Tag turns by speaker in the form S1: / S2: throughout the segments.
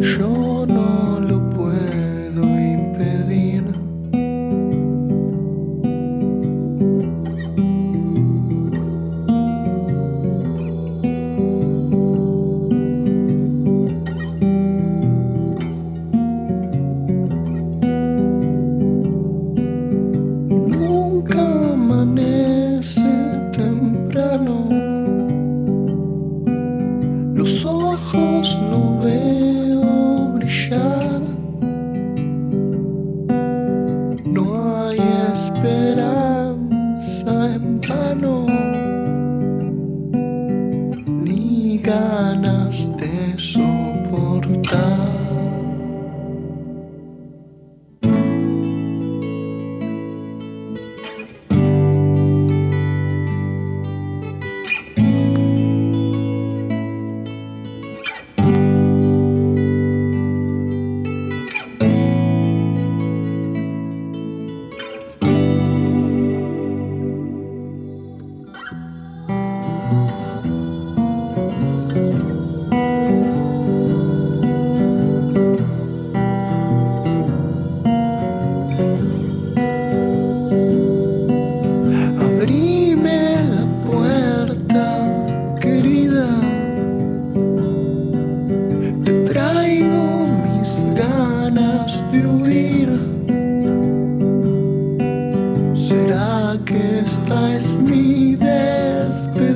S1: 手 Shine. que
S2: esta es mi despedida.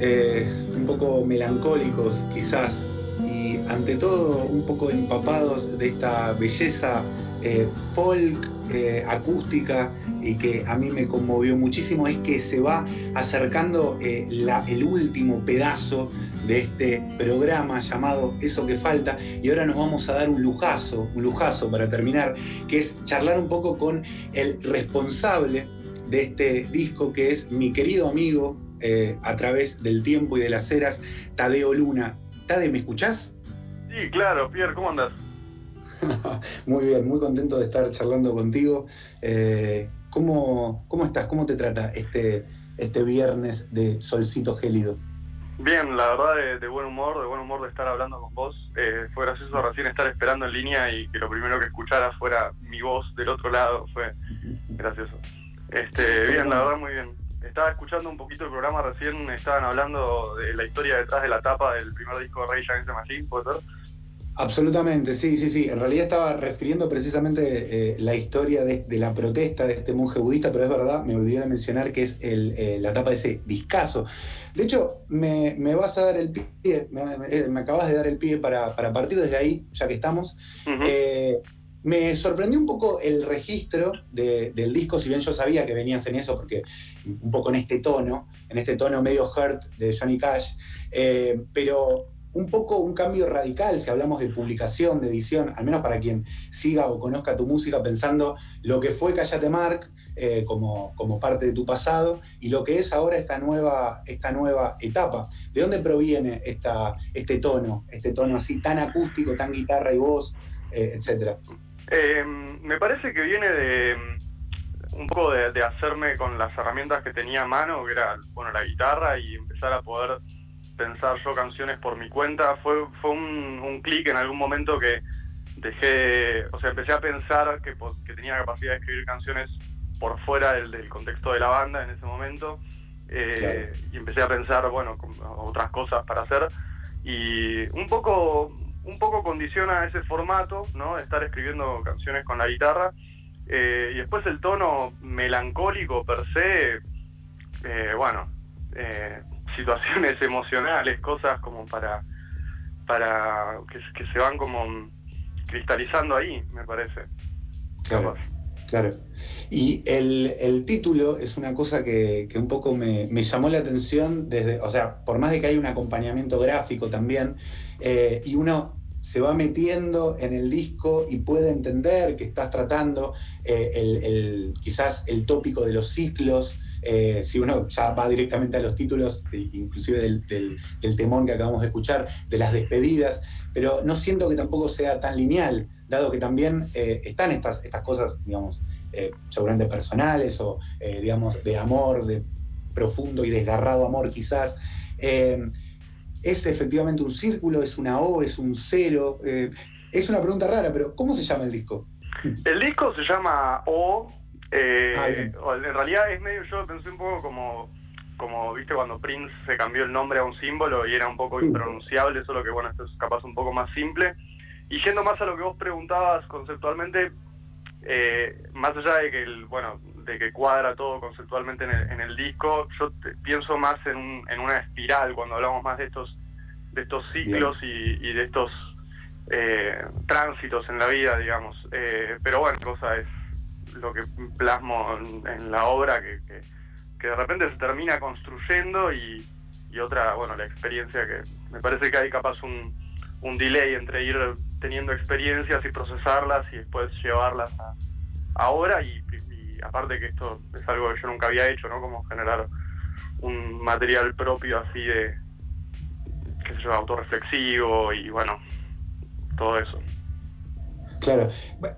S2: eh, un poco melancólicos quizás, y
S3: ante todo un poco empapados de esta belleza eh, folk, eh, acústica y que a mí me conmovió muchísimo es que se va acercando eh, el último pedazo de este programa llamado Eso que falta y ahora nos vamos a dar un lujazo, un lujazo para terminar, que es charlar un poco con el responsable de este disco que es mi querido amigo a través del tiempo y de las eras, Tadeo Luna. Tade, ¿me escuchás?
S4: Sí, claro, Pierre, ¿cómo andas?
S3: muy bien, muy contento de estar charlando contigo. Eh, ¿cómo, estás? ¿Cómo te trata este, este viernes de solcito gélido?
S4: Bien, la verdad de, buen humor, de buen humor de estar hablando con vos. Eh, fue gracioso recién estar esperando en línea y que lo primero que escuchara fuera mi voz del otro lado. Fue gracioso. Este, bien, la verdad muy bien. Estaba escuchando un poquito el programa recién, estaban hablando de la historia detrás de la tapa del primer disco de Rage Against the Machine, ¿puede ser?
S3: Absolutamente, sí, sí, sí. En realidad estaba refiriendo precisamente eh, la historia de, la protesta de este monje budista, pero es verdad, me olvidé de mencionar que es eh, la tapa de ese discazo. De hecho, me, vas a dar el pie, me, acabas de dar el pie para, partir desde ahí, ya que estamos. Eh, me sorprendió un poco el registro del disco, si bien yo sabía que venías en eso, porque un poco en este tono, en este tono medio hurt de Johnny Cash, pero un poco un cambio radical si hablamos de publicación, de edición, al menos para quien siga o conozca tu música pensando lo que fue Callate Mark eh, como, como, parte de tu pasado y lo que es ahora esta nueva, esta nueva etapa. ¿De dónde proviene esta, este tono, este tono así tan acústico, tan guitarra y voz, eh, etcétera?
S4: Em, me parece que viene de un poco de, de hacerme con las herramientas que tenía a mano, que era bueno, la guitarra y empezar a poder pensar yo canciones por mi cuenta. Fue, fue un, un clic en algún momento que dejé, o sea, empecé a pensar que, que tenía capacidad de escribir canciones por fuera del, contexto de la banda en ese momento. Eh, y empecé a pensar, bueno, otras cosas para hacer. Y un poco, un poco condiciona ese formato, ¿no? Estar escribiendo canciones con la guitarra. Eh, y después el tono melancólico per se, eh, bueno, situaciones emocionales, cosas como para, para que, se van como cristalizando ahí, me parece.
S3: Claro. Claro. Y el, título es una cosa que, un poco me, llamó la atención desde, o sea, por más de que hay un acompañamiento gráfico también, eh, y uno se va metiendo en el disco y puede entender que estás tratando eh, el, quizás el tópico de los ciclos, eh, si uno ya va directamente a los títulos, inclusive del, temón que acabamos de escuchar, de las despedidas, pero no siento que tampoco sea tan lineal, dado que también eh, están estas, estas cosas, digamos, eh, seguramente personales o, digamos, de amor, de profundo y desgarrado amor quizás. ¿Es efectivamente un círculo? ¿Es una O? ¿Es un cero? es una pregunta rara, pero ¿cómo se llama el disco?
S4: El disco se llama O, eh, ah, en realidad es medio, yo pensé un poco como, como, viste, cuando Prince se cambió el nombre a un símbolo y era un poco impronunciable, solo que bueno, esto es capaz un poco más simple. Y yendo más a lo que vos preguntabas conceptualmente, eh, más allá de que el, bueno, de que cuadra todo conceptualmente en el, disco, yo pienso más en, una espiral cuando hablamos más de estos, de estos ciclos y, de estos eh, tránsitos en la vida, digamos. pero bueno, cosa es lo que plasmo en, la obra que, de repente se termina construyendo y, otra, bueno, la experiencia que me parece que hay capaz un, un delay entre ir teniendo experiencias y procesarlas y después llevarlas a ahora y, aparte que esto es algo que yo nunca había hecho, ¿no? Como generar un material propio así de, qué sé yo, autorreflexivo y bueno, todo eso.
S3: Claro,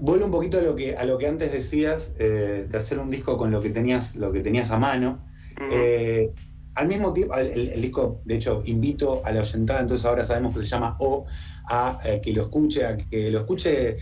S3: vuelvo un poquito a lo que, a lo que antes decías, eh, de hacer un disco con lo que tenías, lo que tenías a mano. Eh, al mismo tiempo, el, disco, de hecho, invito a la oyentada, entonces ahora sabemos que se llama O, a eh, que lo escuche, a que lo escuche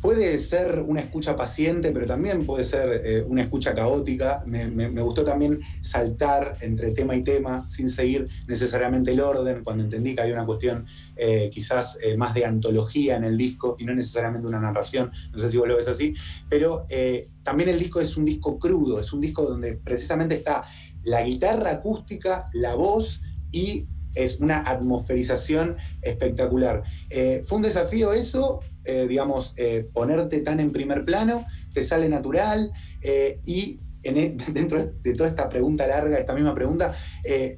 S3: puede ser una escucha paciente, pero también puede ser eh, una escucha caótica. Me, gustó también saltar entre tema y tema sin seguir necesariamente el orden, cuando entendí que había una cuestión eh, quizás más de antología en el disco y no necesariamente una narración. No sé si vos lo ves así, pero también el disco es un disco crudo, es un disco donde precisamente está la guitarra acústica, la voz y es una atmosferización espectacular. Eh, ¿Fue un desafío eso, eh, digamos, eh, ponerte tan en primer plano? ¿Te sale natural? y e, dentro de toda esta pregunta larga, esta misma pregunta,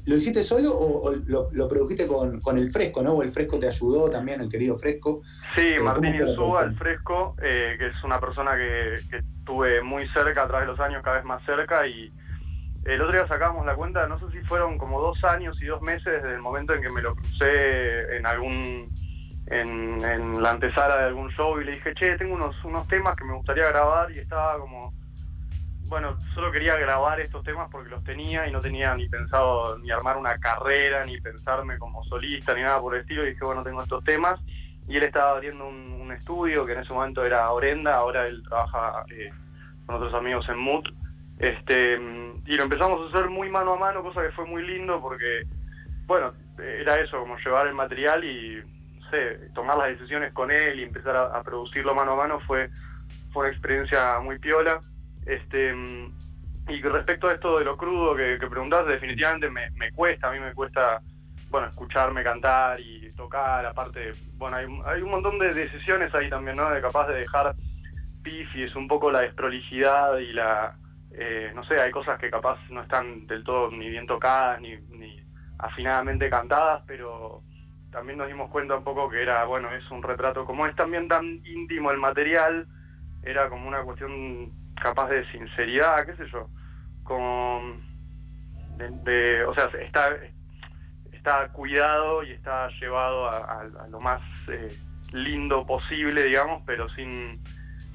S3: ¿lo hiciste solo o, lo, produjiste con, el fresco, ¿no? ¿O el fresco te ayudó también, el querido fresco?
S4: Sí, Martín Insúa, el fresco, que es una persona que, que tuve muy cerca a través de los años, cada vez más cerca y el otro día sacábamos la cuenta, no sé si fueron como dos años y dos meses desde el momento en que me lo crucé en algún en, la antesala de algún show y le dije, che, tengo unos, unos temas que me gustaría grabar y estaba como, bueno, solo quería grabar estos temas porque los tenía y no tenía ni pensado ni armar una carrera, ni pensarme como solista, ni nada por el estilo. Y dije, bueno, tengo estos temas. Y él estaba abriendo un, estudio que en ese momento era Orenda, ahora él trabaja eh, con otros amigos en Mood este, y lo empezamos a hacer muy mano a mano, cosa que fue muy lindo porque, bueno, era eso, como llevar el material y, no sé, tomar las decisiones con él y empezar a, producirlo mano a mano fue, fue una experiencia muy piola. Este, y respecto a esto de lo crudo que, que definitivamente me, cuesta, a mí me cuesta, bueno, escucharme cantar y tocar, aparte, bueno, hay, hay un montón de decisiones ahí también, ¿no? De capaz de dejar pif y es un poco la desprolijidad y la eh, no sé, hay cosas que capaz no están del todo ni bien tocadas, ni, afinadamente cantadas, pero también nos dimos cuenta un poco que era, bueno, es un retrato, como es también tan íntimo el material, era como una cuestión capaz de sinceridad, qué sé yo, como de, o sea, está, está cuidado y está llevado a, lo más eh, lindo posible, digamos, pero sin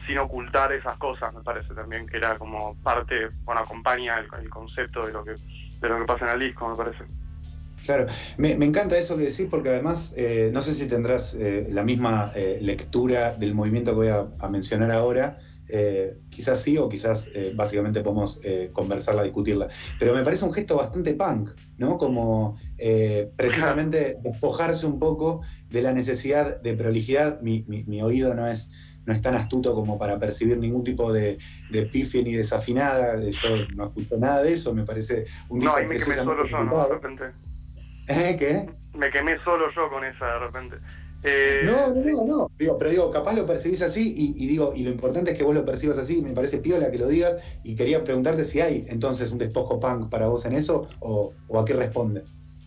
S4: sin ocultar esas cosas, me parece también que era como parte, bueno, acompaña el, concepto de lo que de lo que pasa en el disco, me parece.
S3: Claro, me, encanta eso que decís porque además eh, no sé si tendrás eh, la misma eh, lectura del movimiento que voy a, mencionar ahora, quizás sí o quizás básicamente podemos conversarla, discutirla, pero me parece un gesto bastante punk, ¿no? Como precisamente despojarse un poco de la necesidad de prolijidad, mi, mi oído no es no es tan astuto como para percibir ningún tipo de, de pifia ni desafinada. Yo no escucho nada de eso, me parece un
S4: No, ahí me quemé solo yo, ¿no? De repente.
S3: ¿Eh? ¿Qué?
S4: Me quemé solo yo con esa de repente.
S3: Eh, no, no, no, Digo, pero digo, capaz lo percibís así y, digo, y lo importante es que vos lo percibas así, me parece piola que lo digas y quería preguntarte si hay entonces un despojo punk para vos en eso o, a qué responde.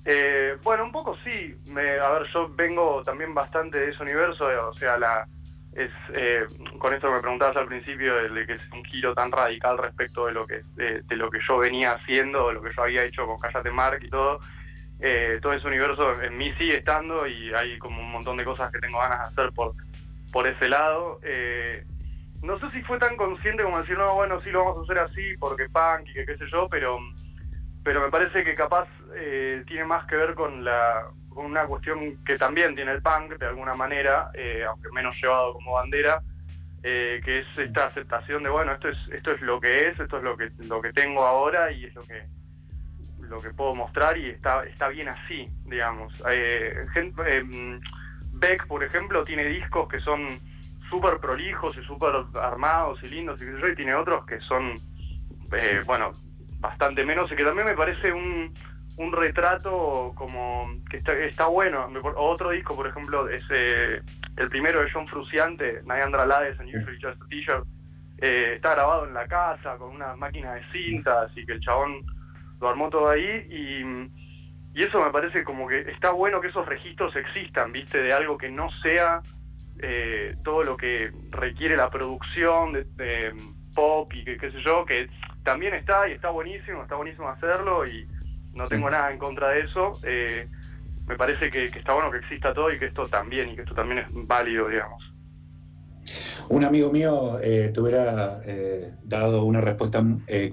S4: Eh, bueno, un poco sí. Me, a ver, yo vengo también bastante de ese universo, o sea, la, es eh, con esto que me preguntabas al principio de, que es un giro tan radical respecto de lo que de, lo que yo venía haciendo, de lo que yo había hecho con Cállate Mark y todo. Eh, todo ese universo en mí sigue estando y hay como un montón de cosas que tengo ganas de hacer por, por ese lado. Eh, no sé si fue tan consciente como decir, no, bueno, sí lo vamos a hacer así porque punk y que qué sé yo, pero, pero me parece que capaz tiene más que ver con la una cuestión que también tiene el punk de alguna manera, eh, aunque menos llevado como bandera, eh, que es esta aceptación de bueno, esto es, esto es lo que es, esto es lo que, lo que tengo ahora y es lo que lo que puedo mostrar y está, está bien así, digamos. Eh, Beck, por ejemplo, tiene discos que son súper prolijos y súper armados y lindos y yo, y tiene otros que son, bueno, bastante menos y que también me parece un, un retrato como que está, bueno. Otro disco, por ejemplo, es eh, el primero de John Fruciante, Nayandra Lades en Usually Just a eh, está grabado en la casa con una máquina de cintas y que el chabón lo armó todo ahí y, eso me parece como que está bueno que esos registros existan, viste, de algo que no sea eh, todo lo que requiere la producción de, pop y qué sé yo, que también está y está buenísimo, está buenísimo hacerlo y no tengo nada en contra de eso. Eh, me parece que, está bueno que exista todo y que esto también, y que esto también es válido, digamos.
S3: Un amigo mío eh, te hubiera eh, dado una respuesta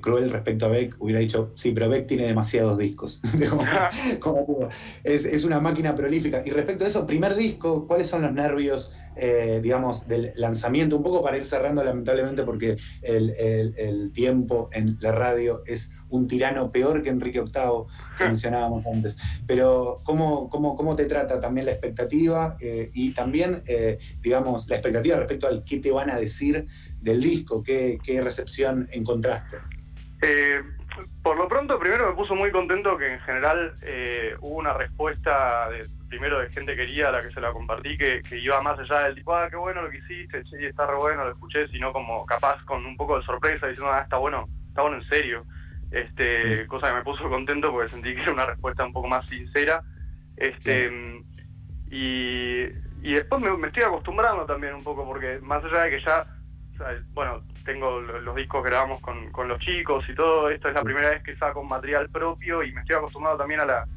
S3: cruel respecto a Beck, hubiera dicho, sí, pero Beck tiene demasiados discos. es, es, una máquina prolífica. Y respecto a eso, primer disco, ¿cuáles son los nervios, digamos, del lanzamiento? Un poco para ir cerrando, lamentablemente, porque el tiempo en la radio es un tirano peor que Enrique VIII, que mencionábamos antes. Pero ¿cómo, cómo, cómo te trata también la expectativa eh, y también, eh, digamos, la expectativa respecto al qué te van a decir del disco? ¿Qué, recepción encontraste?
S4: Eh, por lo pronto, primero me puso muy contento que en general eh, hubo una respuesta de, primero de gente querida a la que se la compartí, que, iba más allá del tipo, ah, qué bueno lo que hiciste, sí, está re bueno, lo escuché, sino como capaz con un poco de sorpresa, diciendo, ah, está bueno, está bueno en serio. Este, cosa que me puso contento porque sentí que era una respuesta un poco más sincera. Este, y, después me, estoy acostumbrando también un poco, porque más allá de que ya, bueno, tengo los discos que grabamos con, los chicos y todo, esto es la primera vez que saco un material propio y me estoy acostumbrado también a la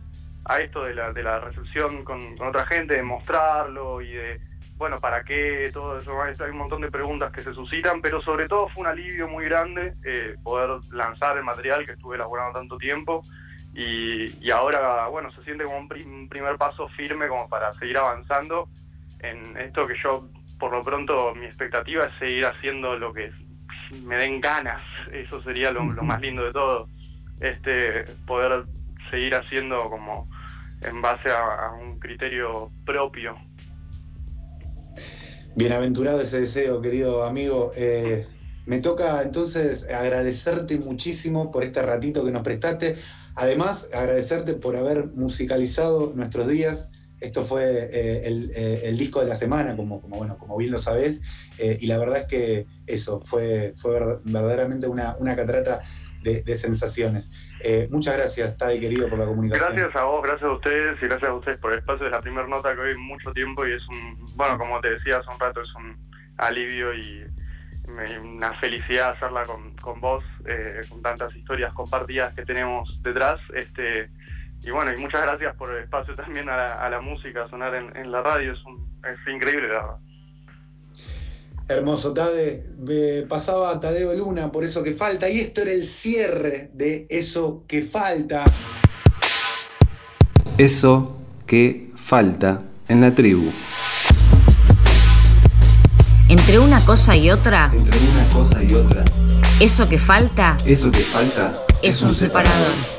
S4: a esto de la, de la recepción con, otra gente, de mostrarlo y de, bueno, ¿para qué? Todo eso, hay un montón de preguntas que se suscitan, pero sobre todo fue un alivio muy grande eh, poder lanzar el material que estuve elaborando tanto tiempo y, ahora, bueno, se siente como un, primer paso firme como para seguir avanzando en esto que yo, por lo pronto, mi expectativa es seguir haciendo lo que me den ganas, eso sería lo, lo más lindo de todo, este poder seguir haciendo como en base a, un criterio propio.
S3: Bienaventurado ese deseo, querido amigo. Eh, me toca entonces agradecerte muchísimo por este ratito que nos prestaste. Además, agradecerte por haber musicalizado nuestros días. Esto fue eh, eh, el, disco de la semana, como, bueno, como bien lo sabés. y la verdad es que eso fue, verdaderamente una, una catarata de, sensaciones. Eh, muchas gracias, Tade querido, por la comunicación.
S4: Gracias a vos, gracias a ustedes y gracias a ustedes por el espacio. de la primera nota que hoy mucho tiempo y es un, bueno, como te decía hace un rato, es un alivio y una felicidad hacerla con, con vos, eh, con tantas historias compartidas que tenemos detrás. Este, y bueno, y muchas gracias por el espacio también a la, música, sonar en, la radio, es, un, es increíble la verdad.
S3: Hermoso, Tade. pasaba Tadeo Luna por eso que falta. Y esto era el cierre de eso que falta.
S5: Eso que falta en la tribu.
S6: Entre una cosa y otra.
S5: Entre una cosa y otra.
S6: Eso que falta.
S5: Eso que falta.
S6: Es, un separador.